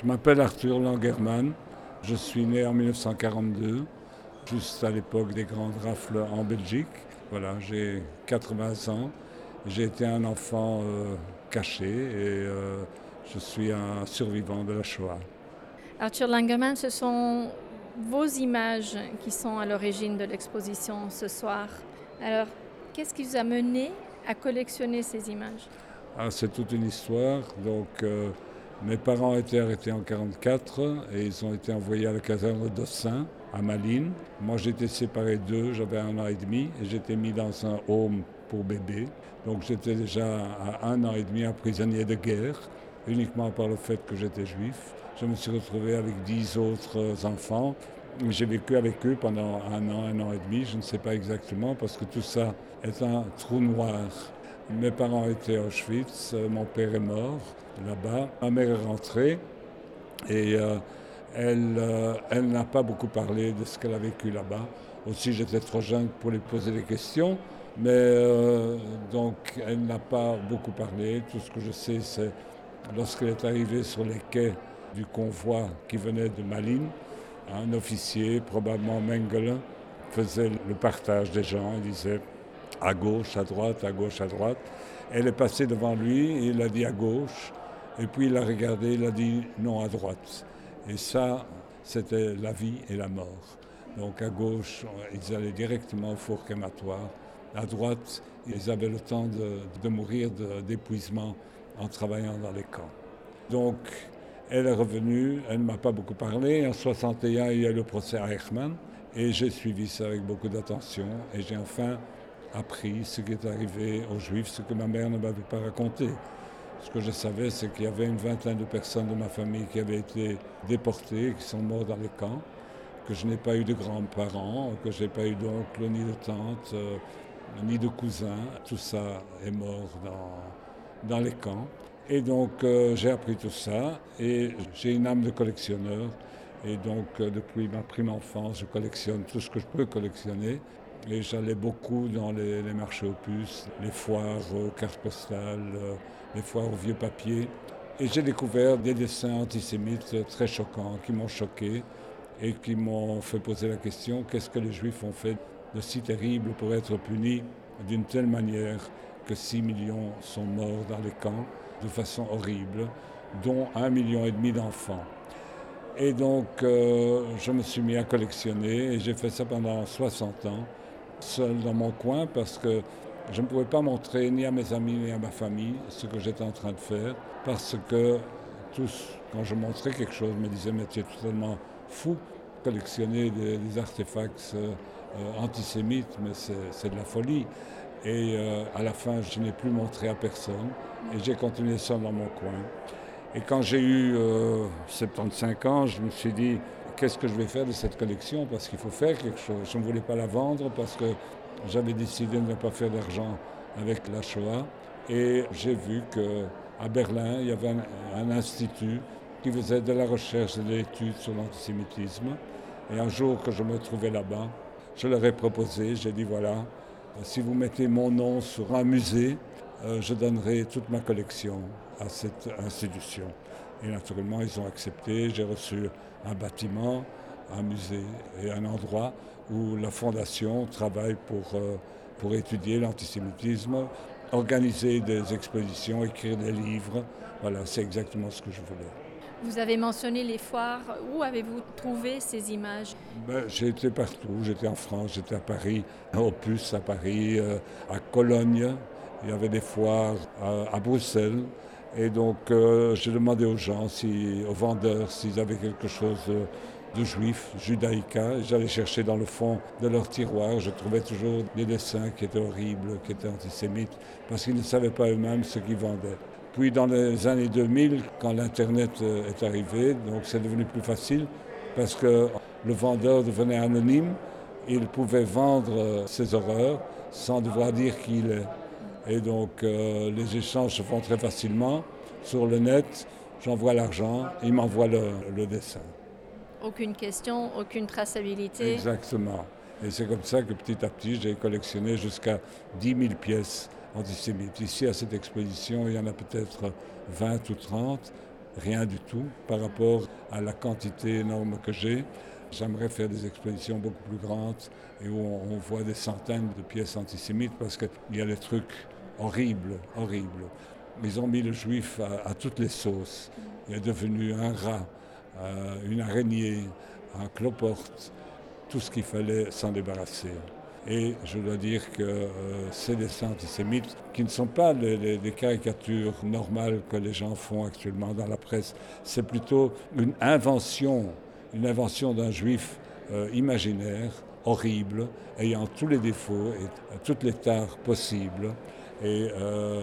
Je m'appelle Arthur Langerman. Je suis né en 1942, juste à l'époque des grandes rafles en Belgique. Voilà, j'ai 80 ans. J'ai été un enfant euh, caché et euh, je suis un survivant de la Shoah. Arthur Langerman, ce sont vos images qui sont à l'origine de l'exposition ce soir. Alors, qu'est-ce qui vous a mené à collectionner ces images? Ah, C'est toute une histoire. Donc, euh, mes parents été arrêtés en 1944 et ils ont été envoyés à la caserne d'Ossin, à Malines. Moi, j'étais séparé d'eux, j'avais un an et demi et j'étais mis dans un home pour bébé. Donc, j'étais déjà à un an et demi un prisonnier de guerre, uniquement par le fait que j'étais juif. Je me suis retrouvé avec dix autres enfants. J'ai vécu avec eux pendant un an, un an et demi, je ne sais pas exactement, parce que tout ça est un trou noir. Mes parents étaient à Auschwitz, mon père est mort là-bas. Ma mère est rentrée et euh, elle, euh, elle n'a pas beaucoup parlé de ce qu'elle a vécu là-bas. Aussi, j'étais trop jeune pour lui poser des questions, mais euh, donc elle n'a pas beaucoup parlé. Tout ce que je sais, c'est lorsqu'elle est arrivée sur les quais du convoi qui venait de Malines, un officier, probablement Mengele, faisait le partage des gens. Il disait à gauche, à droite, à gauche, à droite. Elle est passée devant lui, il a dit à gauche. Et puis il a regardé, il a dit non à droite. Et ça, c'était la vie et la mort. Donc à gauche, ils allaient directement au four crématoire. À droite, ils avaient le temps de, mourir d'épuisement en travaillant dans les camps. Donc elle est revenue, elle ne m'a pas beaucoup parlé. En 61, il y a le procès à Eichmann. Et j'ai suivi ça avec beaucoup d'attention. Et j'ai enfin appris ce qui est arrivé aux Juifs, ce que ma mère ne m'avait pas raconté. Ce que je savais, c'est qu'il y avait une vingtaine de personnes de ma famille qui avaient été déportées, qui sont mortes dans les camps, que je n'ai pas eu de grands-parents, que je n'ai pas eu d'oncle, ni de tante, euh, ni de cousins. Tout ça est mort dans, dans les camps. Et donc euh, j'ai appris tout ça et j'ai une âme de collectionneur. Et donc euh, depuis ma prime enfance, je collectionne tout ce que je peux collectionner. Et j'allais beaucoup dans les, marchés aux puces, les foires aux cartes postales, euh, les foires aux vieux papiers. Et j'ai découvert des dessins antisémites très choquants qui m'ont choqué et qui m'ont fait poser la question qu'est-ce que les Juifs ont fait de si terrible pour être punis d'une telle manière que 6 millions sont morts dans les camps de façon horrible, dont un million et demi d'enfants. Et donc, euh, je me suis mis à collectionner et j'ai fait ça pendant 60 ans seul dans mon coin parce que je ne pouvais pas montrer ni à mes amis ni à ma famille ce que j'étais en train de faire parce que tous, quand je montrais quelque chose, me disaient Mais tu es totalement fou, collectionner des, artefacts euh, euh, antisémites, mais c'est de la folie. Et euh, à la fin, je n'ai plus montré à personne et j'ai continué seul dans mon coin. Et quand j'ai eu 75 ans, je me suis dit qu'est-ce que je vais faire de cette collection Parce qu'il faut faire quelque chose. Je ne voulais pas la vendre parce que j'avais décidé de ne pas faire d'argent avec la Shoah. Et j'ai vu qu'à Berlin, il y avait un, institut qui faisait de la recherche et de l'étude sur l'antisémitisme. Et un jour que je me trouvais là-bas, je leur ai proposé, j'ai dit voilà, si vous mettez mon nom sur un musée, euh, je donnerai toute ma collection à cette institution. Et naturellement, ils ont accepté. J'ai reçu un bâtiment, un musée et un endroit où la Fondation travaille pour, euh, pour étudier l'antisémitisme, organiser des expositions, écrire des livres. Voilà, c'est exactement ce que je voulais. Vous avez mentionné les foires. Où avez-vous trouvé ces images? Ben, J'ai été partout. J'étais en France, j'étais à Paris, à Opus à Paris, euh, à Cologne. Il y avait des foires à Bruxelles. Et donc, euh, j'ai aux gens, aux vendeurs, s'ils avaient quelque chose de, juif, judaïca. J'allais chercher dans le fond de leur tiroir. Je trouvais toujours des dessins qui étaient horribles, qui étaient antisémites, parce qu'ils ne savaient pas eux-mêmes ce qu'ils vendaient. Puis dans les années 2000, quand l'Internet euh, est arrivé, donc c'est devenu plus facile, parce que le vendeur devenait anonyme, il pouvait vendre euh, ses horreurs sans devoir dire qui il est. Et donc euh, les échanges se font très facilement. Sur le net, j'envoie l'argent, il m'envoie le, dessin. Aucune question, aucune traçabilité. Exactement. Et c'est comme ça que petit à petit, j'ai collectionné jusqu'à 10 000 pièces antisémites. Ici, à cette exposition, il y en a peut-être 20 ou 30. rien du tout par rapport à la quantité énorme que j'ai. J'aimerais faire des expositions beaucoup plus grandes et où on, voit des centaines de pièces antisémites parce qu'il y a des trucs horribles, horribles. Ils ont mis le juif à, toutes les sauces. Il est devenu un rat, euh, une araignée, un cloporte, tout ce qu'il fallait s'en débarrasser. Et je dois dire que euh, ces dessins antisémites, qui ne sont pas les, caricatures normales que les gens font actuellement dans la presse, c'est plutôt une invention, une invention d'un juif euh, imaginaire, horrible, ayant tous les défauts et toutes les tares possibles. Et euh,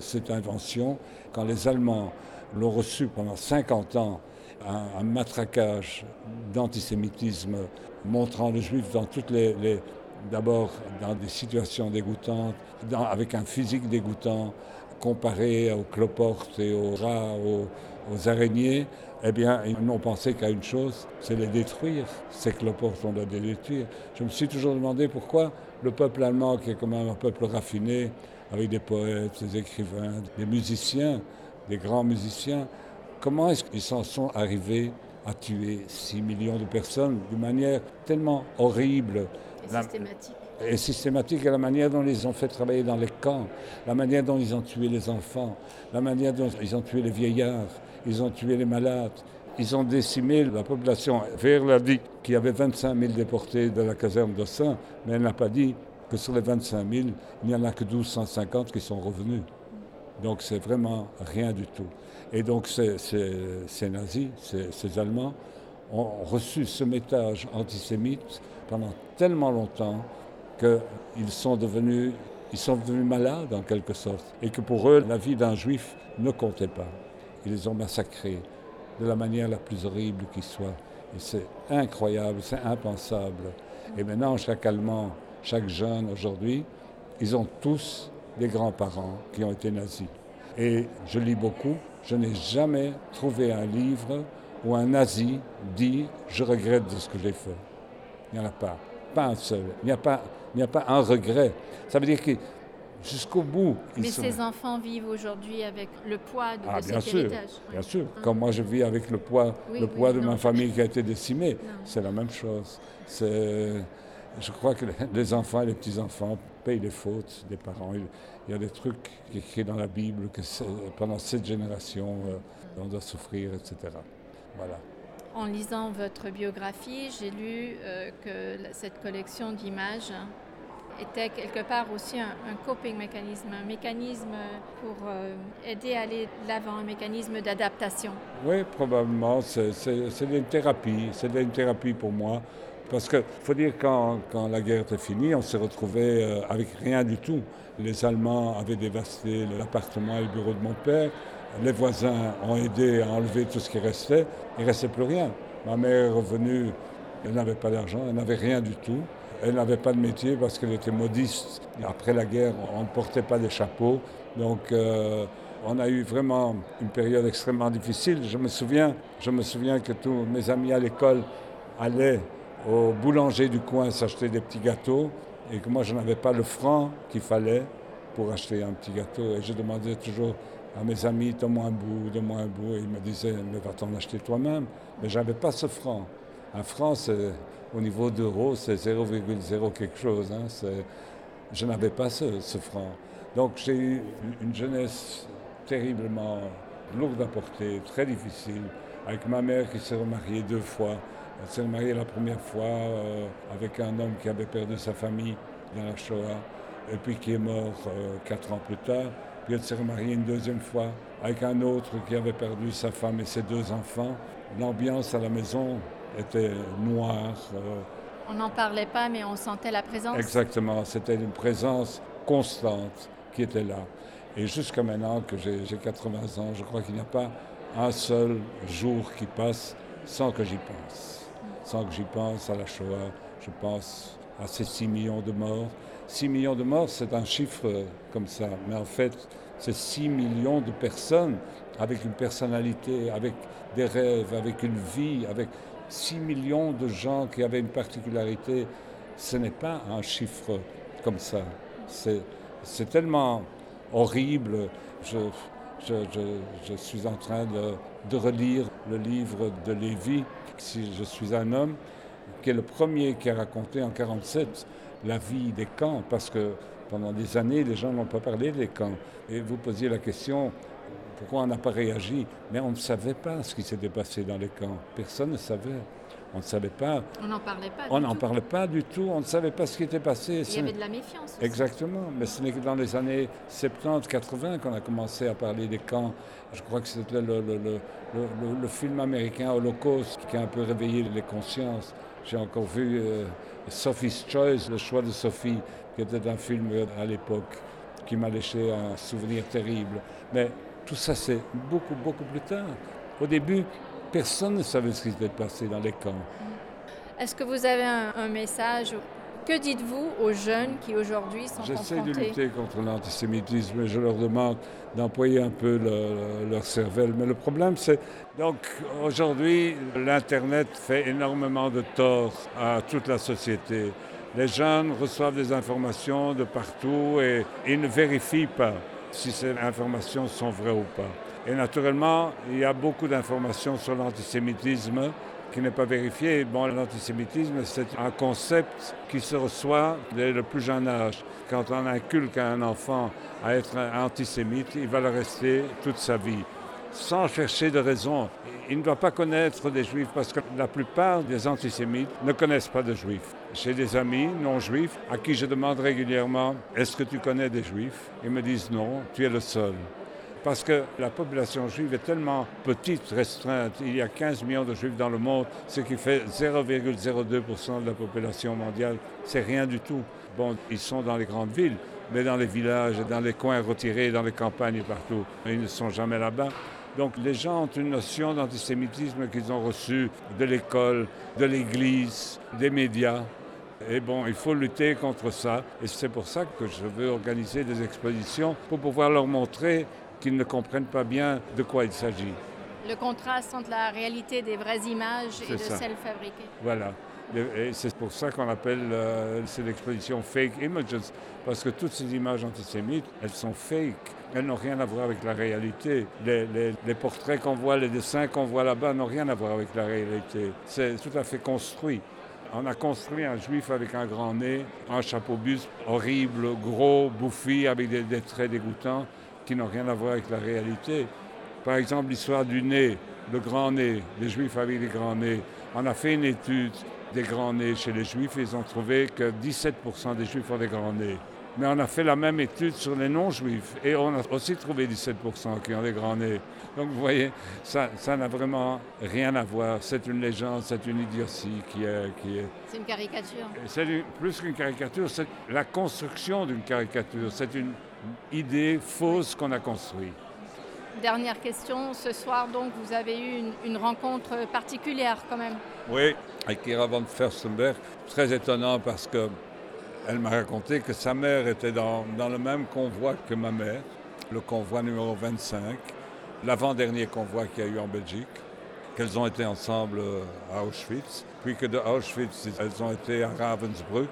cette invention, quand les Allemands l'ont reçue pendant 50 ans, un, matraquage d'antisémitisme montrant le juif dans toutes les, d'abord dans des situations dégoûtantes, avec un physique dégoûtant, comparé aux cloportes et aux rats, aux, araignées, eh bien, ils n'ont pensé qu'à une chose, c'est les détruire. Ces cloportes, on doit les détruire. Je me suis toujours demandé pourquoi le peuple allemand, qui est quand même un peuple raffiné, avec des poètes, des écrivains, des musiciens, des grands musiciens, Comment est-ce qu'ils s'en sont arrivés à tuer 6 millions de personnes d'une manière tellement horrible? Et systématique. Et systématique, et la manière dont ils ont fait travailler dans les camps, la manière dont ils ont tué les enfants, la manière dont ils ont tué les vieillards, ils ont tué les malades, ils ont décimé la population. Verne a dit qu'il y avait 25 000 déportés de la caserne d'Ossin, mais elle n'a pas dit que sur les 25 000, il n'y en a que 1250 qui sont revenus. Donc c'est vraiment rien du tout. Et donc ces, nazis, ces, Allemands, ont reçu ce message antisémite pendant tellement longtemps qu'ils sont devenus, ils sont devenus malades en quelque sorte. Et que pour eux, la vie d'un juif ne comptait pas. Ils les ont massacrés de la manière la plus horrible qui soit. Et c'est incroyable, c'est impensable. Et maintenant, chaque Allemand, chaque jeune aujourd'hui, ils ont tous des grands-parents qui ont été nazis. Et je lis beaucoup, je n'ai jamais trouvé un livre où un nazi dit je regrette de ce que j'ai fait. Il n'y en a pas. Pas un seul. Il n'y a pas, il n'y a pas un regret. Ça veut dire que jusqu'au bout. Mais ces enfants vivent aujourd'hui avec le poids de, ah, bien sûr, héritage. Bien sûr. Hein. Comme moi je vis avec le poids, le poids de ma famille qui a été décimée, c'est la même chose. Je crois que les enfants et les petits-enfants payent les fautes des parents. Il y a des trucs écrits dans la Bible que pendant cette génération, euh, on doit souffrir, etc. Voilà. En lisant votre biographie, j'ai lu euh, que cette collection d'images était quelque part aussi un, coping mécanisme, un mécanisme pour euh, aider à aller de l'avant, un mécanisme d'adaptation. Oui, probablement. C'est une thérapie. C'est une thérapie pour moi. Parce qu'il faut dire, quand, quand la guerre était finie, on s'est retrouvé euh, avec rien du tout. Les Allemands avaient dévasté l'appartement et le bureau de mon père. Les voisins ont aidé à enlever tout ce qui restait. Il ne restait plus rien. Ma mère est revenue, elle n'avait pas d'argent, elle n'avait rien du tout. Elle n'avait pas de métier parce qu'elle était modiste. Après la guerre, on ne portait pas de chapeaux. Donc, euh, on a eu vraiment une période extrêmement difficile. Je me souviens, je me souviens que tous mes amis à l'école allaient au boulanger du coin s'acheter des petits gâteaux et que moi je n'avais pas le franc qu'il fallait pour acheter un petit gâteau. Et je demandais toujours à mes amis, donne-moi un bout, donne-moi un bout. Et ils me disaient, mais va t'en acheter toi-même. Mais je n'avais pas ce franc. Un franc, au niveau d'euros, c'est 0,0 quelque chose. Hein. je n'avais pas ce, franc. Donc j'ai eu une jeunesse terriblement lourde à porter, très difficile, avec ma mère qui s'est remariée deux fois. Elle s'est mariée la première fois euh, avec un homme qui avait perdu sa famille dans la Shoah et puis qui est mort euh, quatre ans plus tard. Puis elle s'est remariée une deuxième fois avec un autre qui avait perdu sa femme et ses deux enfants. L'ambiance à la maison était noire. Euh. on n'en parlait pas, mais on sentait la présence. Exactement, c'était une présence constante qui était là. Et jusqu'à maintenant que j'ai 80 ans, je crois qu'il n'y a pas un seul jour qui passe sans que j'y pense sans que j'y pense à la Shoah, je pense à ces 6 millions de morts. 6 millions de morts, c'est un chiffre comme ça, mais en fait, c'est 6 millions de personnes avec une personnalité, avec des rêves, avec une vie, avec 6 millions de gens qui avaient une particularité. Ce n'est pas un chiffre comme ça. C'est tellement horrible. Je, suis en train de, de, relire le livre de Lévi, Si je suis un homme, qui est le premier qui a raconté en 1947 la vie des camps, parce que pendant des années, les gens n'ont pas parlé des camps. Et vous posiez la question, pourquoi on n'a pas réagi? Mais on ne savait pas ce qui s'était passé dans les camps. Personne ne savait. On ne savait pas. On n'en parlait pas. On n'en parlait pas du tout. On ne savait pas ce qui était passé. Il y avait de la méfiance. Exactement. Mais ce n'est que dans les années 70-80 qu'on a commencé à parler des camps. Je crois que c'était le, le, film américain Holocaust qui a un peu réveillé les consciences. J'ai encore vu euh, Sophie's Choice, le choix de Sophie, qui était un film à l'époque qui m'a laissé un souvenir terrible. Mais tout ça, c'est beaucoup, beaucoup plus tard. Au début, personne ne savait ce qui s'était passé dans les camps. Est-ce que vous avez un, message Que dites-vous aux jeunes qui aujourd'hui sont J'essaie de lutter contre l'antisémitisme et je leur demande d'employer un peu leur cervelle. Mais le problème, c'est... Donc, aujourd'hui, l'Internet fait énormément de tort à toute la société. Les jeunes reçoivent des informations de partout et ils ne vérifient pas si ces informations sont vraies ou pas. Et naturellement, il y a beaucoup d'informations sur l'antisémitisme qui n'est pas vérifié. Bon, l'antisémitisme, c'est un concept qui se reçoit dès le plus jeune âge. Quand on inculque à un enfant à être antisémite, il va le rester toute sa vie, sans chercher de raison. Il ne doit pas connaître des juifs parce que la plupart des antisémites ne connaissent pas de juifs. J'ai des amis non juifs à qui je demande régulièrement Est-ce que tu connais des juifs? Ils me disent non, tu es le seul. Parce que la population juive est tellement petite, restreinte. Il y a 15 millions de juifs dans le monde, ce qui fait 0,02% de la population mondiale. C'est rien du tout. Bon, ils sont dans les grandes villes, mais dans les villages, dans les coins retirés, dans les campagnes et partout. Ils ne sont jamais là-bas. Donc les gens ont une notion d'antisémitisme qu'ils ont reçue de l'école, de l'Église, des médias. Et bon, il faut lutter contre ça. Et c'est pour ça que je veux organiser des expositions pour pouvoir leur montrer qu'ils ne comprennent pas bien de quoi il s'agit. Le contraste entre la réalité des vraies images et de celles fabriquées. Voilà. C'est pour ça qu'on appelle euh, cette exposition Fake Images, parce que toutes ces images antisémites, elles sont fake. Elles n'ont rien à voir avec la réalité. Les, les portraits qu'on voit, les dessins qu'on voit là-bas n'ont rien à voir avec la réalité. C'est tout à fait construit. On a construit un juif avec un grand nez, un chapeau bus horrible, gros, bouffi, avec des, traits dégoûtants qui n'ont rien à voir avec la réalité. Par exemple, l'histoire du nez, le grand nez, les juifs avec des grands nez. On a fait une étude des grands nez chez les juifs et ils ont trouvé que 17% des juifs ont des grands nez. Mais on a fait la même étude sur les non-juifs et on a aussi trouvé 17% qui ont des grands nez. Donc vous voyez, ça, n'a vraiment rien à voir. C'est une légende, c'est une idiotie qui est... Qui est... C'est une caricature. C'est plus qu'une caricature, c'est la construction d'une caricature. C'est une idée fausse qu'on a construite. Dernière question, ce soir donc vous avez eu une, rencontre particulière quand même. Oui, avec Kira von Furstenberg, très étonnant parce que elle m'a raconté que sa mère était dans, dans, le même convoi que ma mère, le convoi numéro 25, l'avant-dernier convoi qu'il y a eu en Belgique, qu'elles ont été ensemble euh, à Auschwitz, puis que de Auschwitz, elles ont été à Ravensbrück,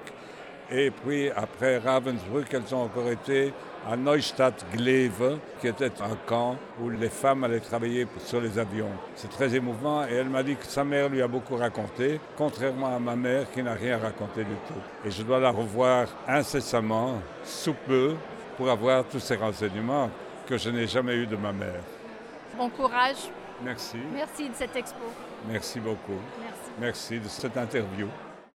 et puis après Ravensbrück, elles ont encore été à Neustadt-Gleve, qui était un camp où les femmes allaient travailler sur les avions. C'est très émouvant et elle m'a dit que sa mère lui a beaucoup raconté, contrairement à ma mère qui n'a rien raconté du tout. Et je dois la revoir incessamment, sous peu, pour avoir tous ces renseignements que je n'ai jamais eus de ma mère. Bon courage. Merci. Merci de cette expo. Merci beaucoup. Merci. Merci de cette interview.